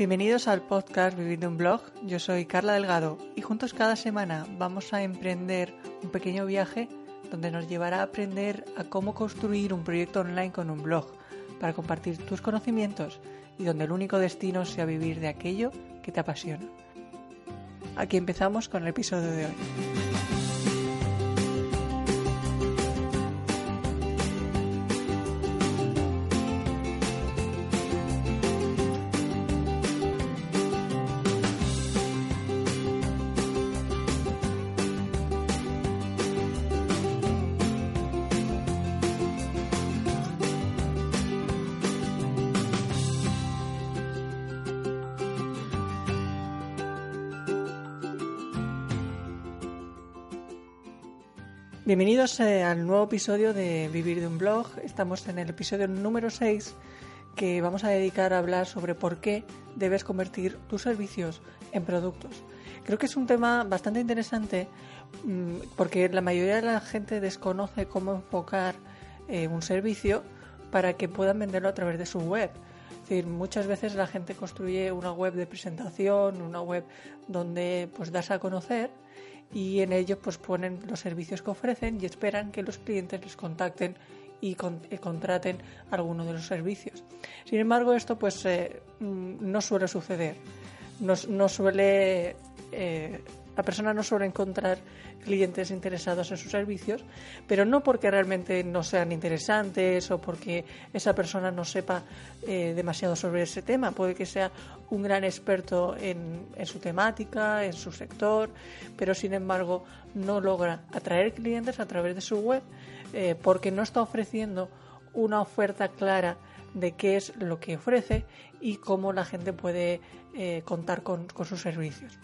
Bienvenidos al podcast Vivir de un blog. Yo soy Carla Delgado y juntos cada semana vamos a emprender un pequeño viaje donde nos llevará a aprender a cómo construir un proyecto online con un blog para compartir tus conocimientos y donde el único destino sea vivir de aquello que te apasiona. Aquí empezamos con el episodio de hoy. Bienvenidos eh, al nuevo episodio de Vivir de un blog. Estamos en el episodio número 6 que vamos a dedicar a hablar sobre por qué debes convertir tus servicios en productos. Creo que es un tema bastante interesante mm, porque la mayoría de la gente desconoce cómo enfocar eh, un servicio para que puedan venderlo a través de su web. Muchas veces la gente construye una web de presentación, una web donde pues das a conocer y en ellos pues ponen los servicios que ofrecen y esperan que los clientes les contacten y, contraten alguno de los servicios. Sin embargo, esto pues eh, mm, no suele suceder. No, no suele eh, la persona no suele encontrar clientes interesados en sus servicios, pero no porque realmente no sean interesantes o porque esa persona no sepa eh, demasiado sobre ese tema. Puede que sea un gran experto en, su temática, en su sector, pero sin embargo no logra atraer clientes a través de su web eh, porque no está ofreciendo una oferta clara de qué es lo que ofrece y cómo la gente puede eh, contar con sus servicios.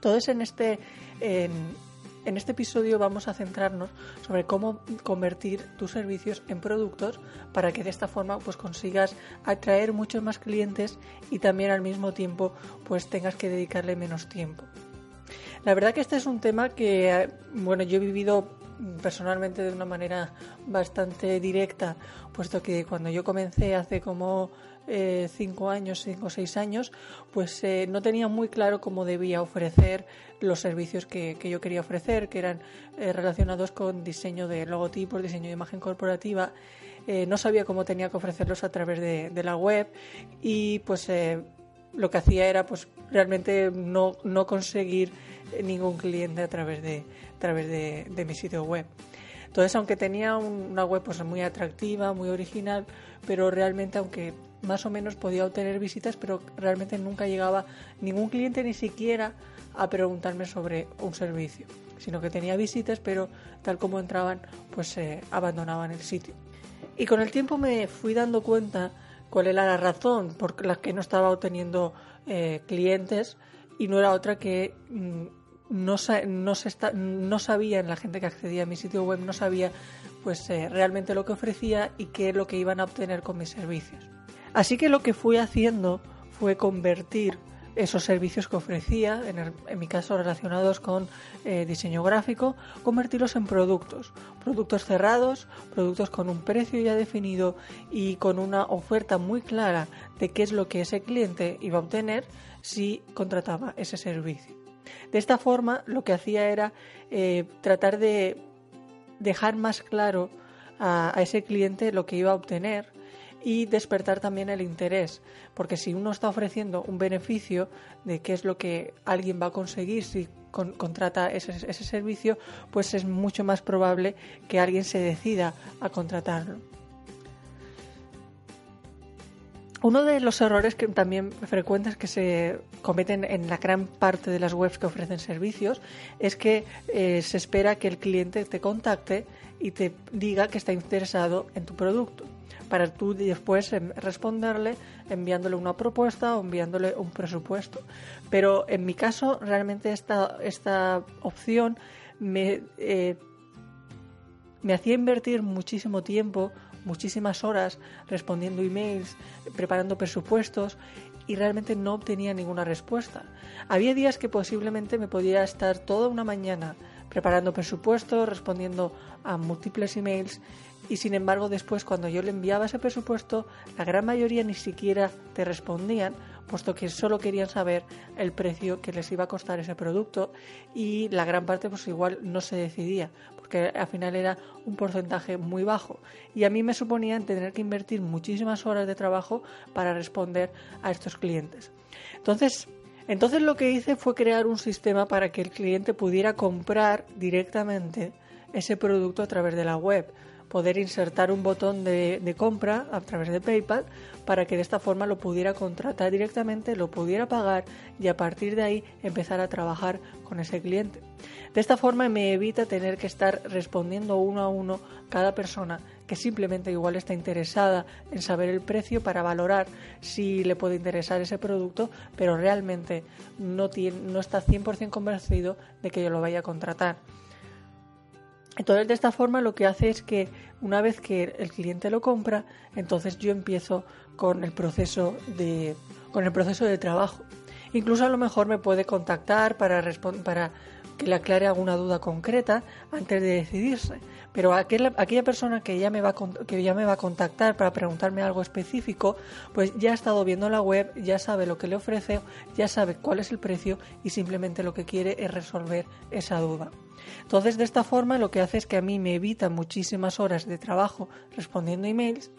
Entonces, en este, en, este episodio vamos a centrarnos sobre cómo convertir tus servicios en productos para que de esta forma pues consigas atraer muchos más clientes y también al mismo tiempo pues tengas que dedicarle menos tiempo. La verdad que este es un tema que bueno yo he vivido personalmente de una manera bastante directa, puesto que cuando yo comencé hace como eh, cinco años, cinco o seis años, pues eh, no tenía muy claro cómo debía ofrecer los servicios que, yo quería ofrecer, que eran eh, relacionados con diseño de logotipos, diseño de imagen corporativa. no sabía cómo tenía que ofrecerlos a través de, la web y pues lo que hacía era pues realmente no, no conseguir ningún cliente a través de, a través de, mi sitio web. Entonces, aunque tenía una web pues, muy atractiva, muy original, pero realmente, aunque más o menos podía obtener visitas, pero realmente nunca llegaba ningún cliente ni siquiera a preguntarme sobre un servicio, sino que tenía visitas, pero tal como entraban, pues se abandonaban el sitio. Y con el tiempo me fui dando cuenta cuál era la razón por la que no estaba obteniendo eh, clientes y no era otra que mm, no, no, sabían la gente que accedía a mi sitio web, no sabía pues eh, realmente lo que ofrecía y qué es lo que iban a obtener con mis servicios. Así que lo que fui haciendo fue convertir esos servicios que ofrecía, en, mi caso relacionados con eh, diseño gráfico, convertirlos en productos, productos cerrados, productos con un precio ya definido y con una oferta muy clara de qué es lo que ese cliente iba a obtener si contrataba ese servicio. De esta forma, lo que hacía era eh, tratar de dejar más claro a, ese cliente lo que iba a obtener y despertar también el interés, porque si uno está ofreciendo un beneficio de qué es lo que alguien va a conseguir si contrata ese, ese servicio, pues es mucho más probable que alguien se decida a contratarlo. Uno de los errores que también frecuentes que se cometen en la gran parte de las webs que ofrecen servicios es que eh, se espera que el cliente te contacte y te diga que está interesado en tu producto para tú después em, responderle enviándole una propuesta o enviándole un presupuesto. Pero en mi caso realmente esta, esta opción me, eh, me hacía invertir muchísimo tiempo muchísimas horas respondiendo emails, preparando presupuestos y realmente no obtenía ninguna respuesta. Había días que posiblemente me podía estar toda una mañana preparando presupuestos, respondiendo a múltiples emails y sin embargo después cuando yo le enviaba ese presupuesto, la gran mayoría ni siquiera te respondían, puesto que solo querían saber el precio que les iba a costar ese producto. Y la gran parte pues igual no se decidía, porque al final era un porcentaje muy bajo. Y a mí me suponía tener que invertir muchísimas horas de trabajo para responder a estos clientes. Entonces, entonces lo que hice fue crear un sistema para que el cliente pudiera comprar directamente ese producto a través de la web poder insertar un botón de, compra a través de PayPal para que de esta forma lo pudiera contratar directamente, lo pudiera pagar y a partir de ahí empezar a trabajar con ese cliente. De esta forma me evita tener que estar respondiendo uno a uno cada persona que simplemente igual está interesada en saber el precio para valorar si le puede interesar ese producto, pero realmente no, tiene, no está 100% convencido de que yo lo vaya a contratar. Entonces, de esta forma lo que hace es que una vez que el cliente lo compra, entonces yo empiezo con el proceso de, con el proceso de trabajo. Incluso a lo mejor me puede contactar para, para que le aclare alguna duda concreta antes de decidirse. Pero aquella, aquella persona que ya, me va que ya me va a contactar para preguntarme algo específico, pues ya ha estado viendo la web, ya sabe lo que le ofrece, ya sabe cuál es el precio y simplemente lo que quiere es resolver esa duda. Entonces, de esta forma, lo que hace es que a mí me evita muchísimas horas de trabajo respondiendo emails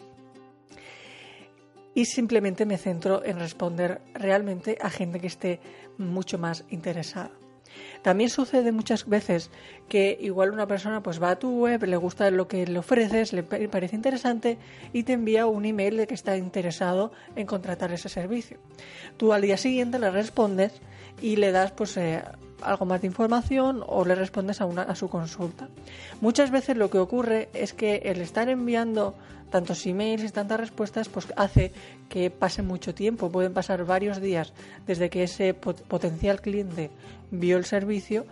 y simplemente me centro en responder realmente a gente que esté mucho más interesada. También sucede muchas veces que igual una persona pues va a tu web, le gusta lo que le ofreces, le parece interesante y te envía un email de que está interesado en contratar ese servicio. Tú al día siguiente le respondes y le das pues eh, algo más de información o le respondes a, una, a su consulta. Muchas veces lo que ocurre es que el estar enviando tantos emails y tantas respuestas pues hace que pase mucho tiempo, pueden pasar varios días desde que ese potencial cliente vio el servicio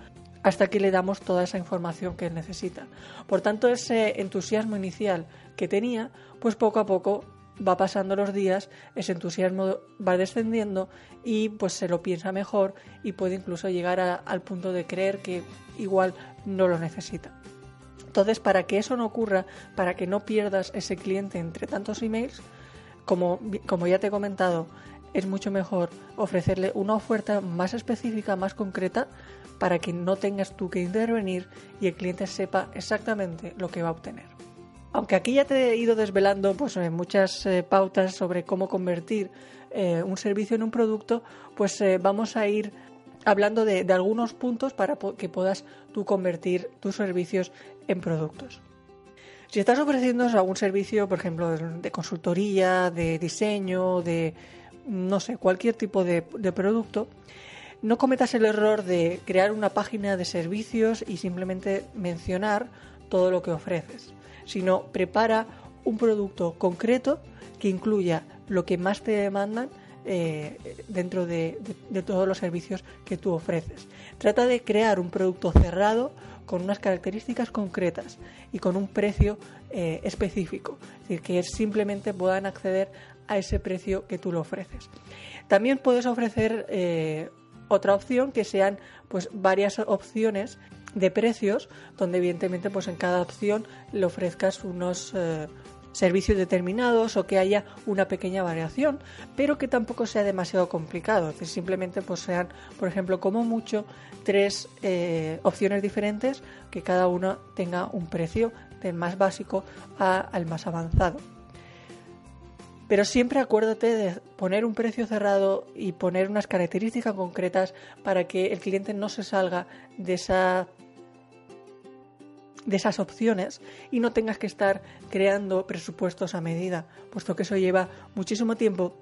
hasta que le damos toda esa información que necesita. Por tanto, ese entusiasmo inicial que tenía, pues poco a poco va pasando los días, ese entusiasmo va descendiendo y pues se lo piensa mejor y puede incluso llegar al punto de creer que igual no lo necesita. Entonces, para que eso no ocurra, para que no pierdas ese cliente entre tantos emails, como, como ya te he comentado, es mucho mejor ofrecerle una oferta más específica, más concreta, para que no tengas tú que intervenir y el cliente sepa exactamente lo que va a obtener. Aunque aquí ya te he ido desvelando pues, eh, muchas eh, pautas sobre cómo convertir eh, un servicio en un producto, pues vamos a ir hablando de, algunos puntos para que puedas tú convertir tus servicios en productos. Si estás ofreciendo algún servicio, por ejemplo, de consultoría, de diseño, de no sé, cualquier tipo de producto, no cometas el error de crear una página de servicios y simplemente mencionar todo lo que ofreces sino prepara un producto concreto que incluya lo que más te demandan eh, dentro de, todos los servicios que tú ofreces. Trata de crear un producto cerrado con unas características concretas y con un precio eh, específico, es decir, que simplemente puedan acceder a ese precio que tú lo ofreces. También puedes ofrecer eh, otra opción que sean pues varias opciones de precios, donde evidentemente pues en cada opción le ofrezcas unos eh, servicios determinados o que haya una pequeña variación, pero que tampoco sea demasiado complicado, que simplemente pues sean, por ejemplo, como mucho tres eh, opciones diferentes que cada una tenga un precio del más básico al más avanzado. Pero siempre acuérdate de poner un precio cerrado y poner unas características concretas para que el cliente no se salga de esa de esas opciones y no tengas que estar creando presupuestos a medida, puesto que eso lleva muchísimo tiempo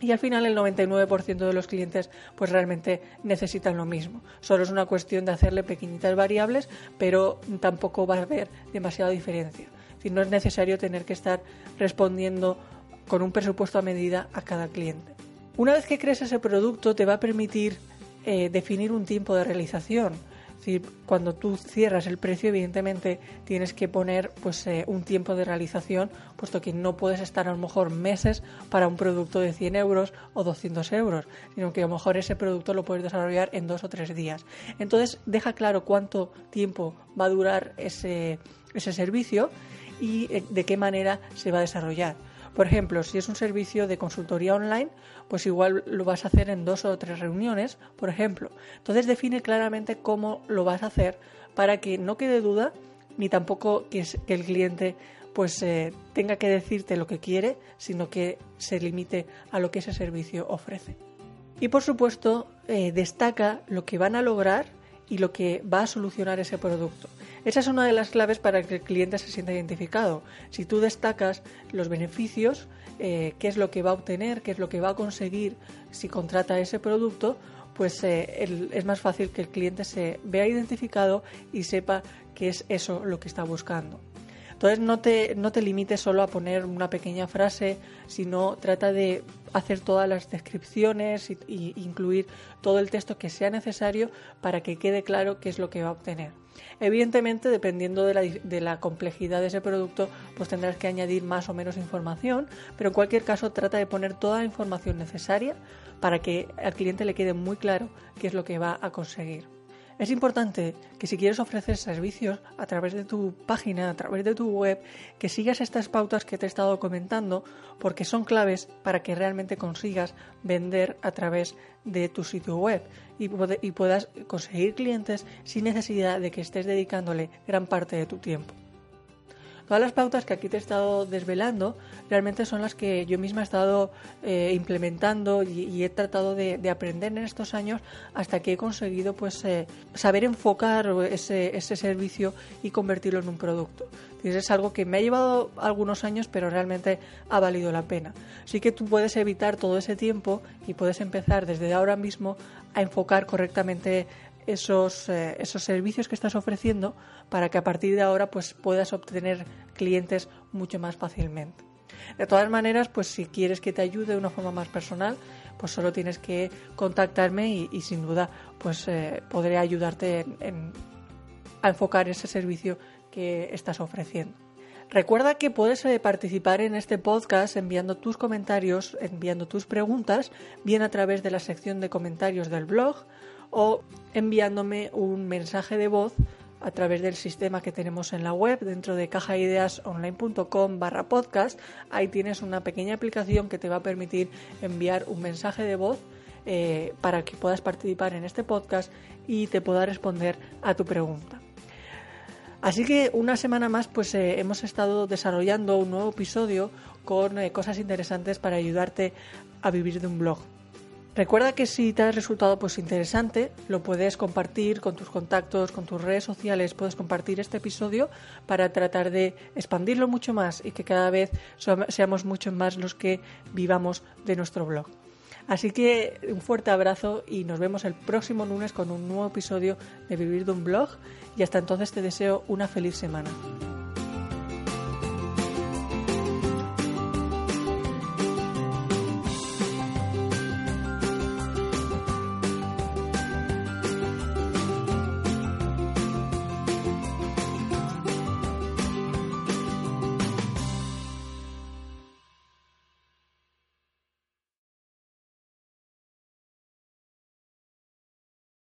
y al final el 99% de los clientes pues realmente necesitan lo mismo. Solo es una cuestión de hacerle pequeñitas variables, pero tampoco va a haber demasiada diferencia. Si no es necesario tener que estar respondiendo con un presupuesto a medida a cada cliente. Una vez que crees ese producto te va a permitir eh, definir un tiempo de realización decir, cuando tú cierras el precio, evidentemente tienes que poner pues, eh, un tiempo de realización, puesto que no puedes estar a lo mejor meses para un producto de 100 euros o 200 euros, sino que a lo mejor ese producto lo puedes desarrollar en dos o tres días. Entonces, deja claro cuánto tiempo va a durar ese, ese servicio y eh, de qué manera se va a desarrollar. Por ejemplo, si es un servicio de consultoría online, pues igual lo vas a hacer en dos o tres reuniones, por ejemplo. Entonces define claramente cómo lo vas a hacer para que no quede duda ni tampoco que, el cliente pues eh, tenga que decirte lo que quiere, sino que se limite a lo que ese servicio ofrece. Y por supuesto, eh, destaca lo que van a lograr y lo que va a solucionar ese producto. Esa es una de las claves para que el cliente se sienta identificado. Si tú destacas los beneficios, eh, qué es lo que va a obtener, qué es lo que va a conseguir si contrata ese producto, pues eh, es más fácil que el cliente se vea identificado y sepa que es eso lo que está buscando. Entonces no te, no te limites solo a poner una pequeña frase, sino trata de hacer todas las descripciones e incluir todo el texto que sea necesario para que quede claro qué es lo que va a obtener. Evidentemente, dependiendo de la, complejidad de ese producto, pues tendrás que añadir más o menos información, pero en cualquier caso trata de poner toda la información necesaria para que al cliente le quede muy claro qué es lo que va a conseguir. Es importante que si quieres ofrecer servicios a través de tu página, a través de tu web, que sigas estas pautas que te he estado comentando porque son claves para que realmente consigas vender a través de tu sitio web y, puedas conseguir clientes sin necesidad de que estés dedicándole gran parte de tu tiempo. Todas las pautas que aquí te he estado desvelando realmente son las que yo misma he estado eh, implementando y, he tratado de, aprender en estos años hasta que he conseguido pues eh, saber enfocar ese, ese servicio y convertirlo en un producto. Es algo que me ha llevado algunos años, pero realmente ha valido la pena. Así que tú puedes evitar todo ese tiempo y puedes empezar desde ahora mismo a enfocar correctamente esos, eh, esos servicios que estás ofreciendo para que a partir de ahora pues puedas obtener clientes mucho más fácilmente. De todas maneras, pues si quieres que te ayude de una forma más personal, pues solo tienes que contactarme y, sin duda pues eh, podré ayudarte a enfocar ese servicio que estás ofreciendo. Recuerda que puedes eh, participar en este podcast enviando tus comentarios, enviando tus preguntas, bien a través de la sección de comentarios del blog o enviándome un mensaje de voz a través del sistema que tenemos en la web dentro de cajaideasonline.com barra podcast. Ahí tienes una pequeña aplicación que te va a permitir enviar un mensaje de voz eh, para que puedas participar en este podcast y te pueda responder a tu pregunta. Así que una semana más pues eh, hemos estado desarrollando un nuevo episodio con eh, cosas interesantes para ayudarte a vivir de un blog. Recuerda que si te ha resultado pues interesante, lo puedes compartir con tus contactos, con tus redes sociales, puedes compartir este episodio para tratar de expandirlo mucho más y que cada vez seamos mucho más los que vivamos de nuestro blog. Así que un fuerte abrazo y nos vemos el próximo lunes con un nuevo episodio de Vivir de un blog y hasta entonces te deseo una feliz semana.